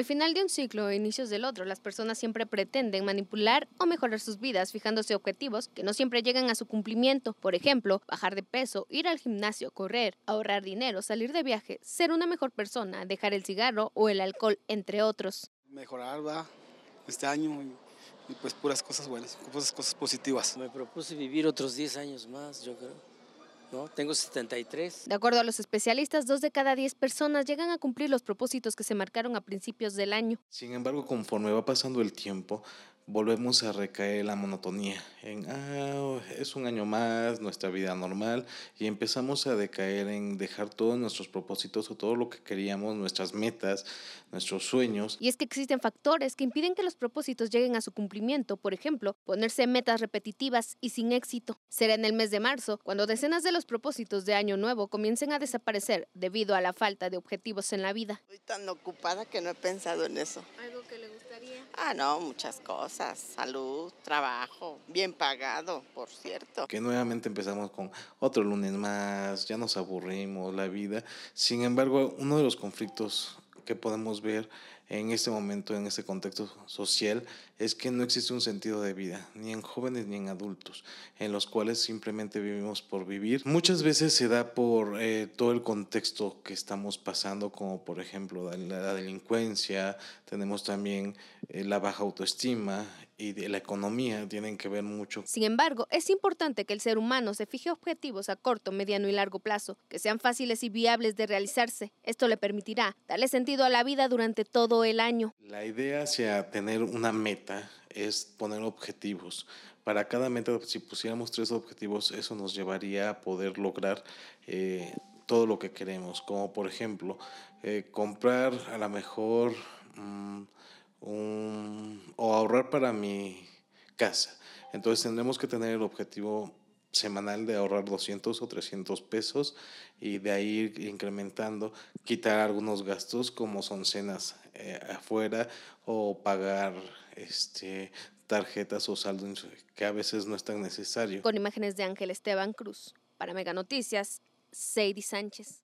Al final de un ciclo o inicios del otro, las personas siempre pretenden manipular o mejorar sus vidas fijándose objetivos que no siempre llegan a su cumplimiento. Por ejemplo, bajar de peso, ir al gimnasio, correr, ahorrar dinero, salir de viaje, ser una mejor persona, dejar el cigarro o el alcohol, entre otros. Mejorar, va, este año y, pues puras cosas buenas, puras cosas positivas. Me propuse vivir otros 10 años más, yo creo. ¿No? Tengo 73. De acuerdo a los especialistas, dos de cada diez personas llegan a cumplir los propósitos que se marcaron a principios del año. Sin embargo, conforme va pasando el tiempo, volvemos a recaer en la monotonía, en, ah, es un año más, nuestra vida normal, y empezamos a decaer en dejar todos nuestros propósitos o todo lo que queríamos, nuestras metas, nuestros sueños. Y es que existen factores que impiden que los propósitos lleguen a su cumplimiento, por ejemplo, ponerse metas repetitivas y sin éxito. Será en el mes de marzo cuando decenas de los propósitos de año nuevo comiencen a desaparecer debido a la falta de objetivos en la vida. Estoy tan ocupada que no he pensado en eso. ¿Algo que le gustaría? Ah, no, muchas cosas salud, trabajo, bien pagado, por cierto. Que nuevamente empezamos con otro lunes más, ya nos aburrimos la vida. Sin embargo, uno de los conflictos que podemos ver en este momento, en este contexto social, es que no existe un sentido de vida, ni en jóvenes ni en adultos, en los cuales simplemente vivimos por vivir. Muchas veces se da por eh, todo el contexto que estamos pasando, como por ejemplo la, delincuencia, tenemos también eh, la baja autoestima y de la economía tienen que ver mucho. Sin embargo, es importante que el ser humano se fije objetivos a corto, mediano y largo plazo, que sean fáciles y viables de realizarse. Esto le permitirá darle sentido a la vida durante todo el año. La idea hacia tener una meta es poner objetivos. Para cada meta, si pusiéramos tres objetivos, eso nos llevaría a poder lograr eh, todo lo que queremos, como por ejemplo, eh, comprar a lo mejor... Mm, o ahorrar para mi casa. Entonces tendremos que tener el objetivo semanal de ahorrar 200 o 300 pesos y de ahí ir incrementando, quitar algunos gastos como son cenas eh, afuera o pagar este tarjetas o saldos que a veces no es tan necesario. Con imágenes de Ángel Esteban Cruz. Para Mega Noticias, Sadie Sánchez.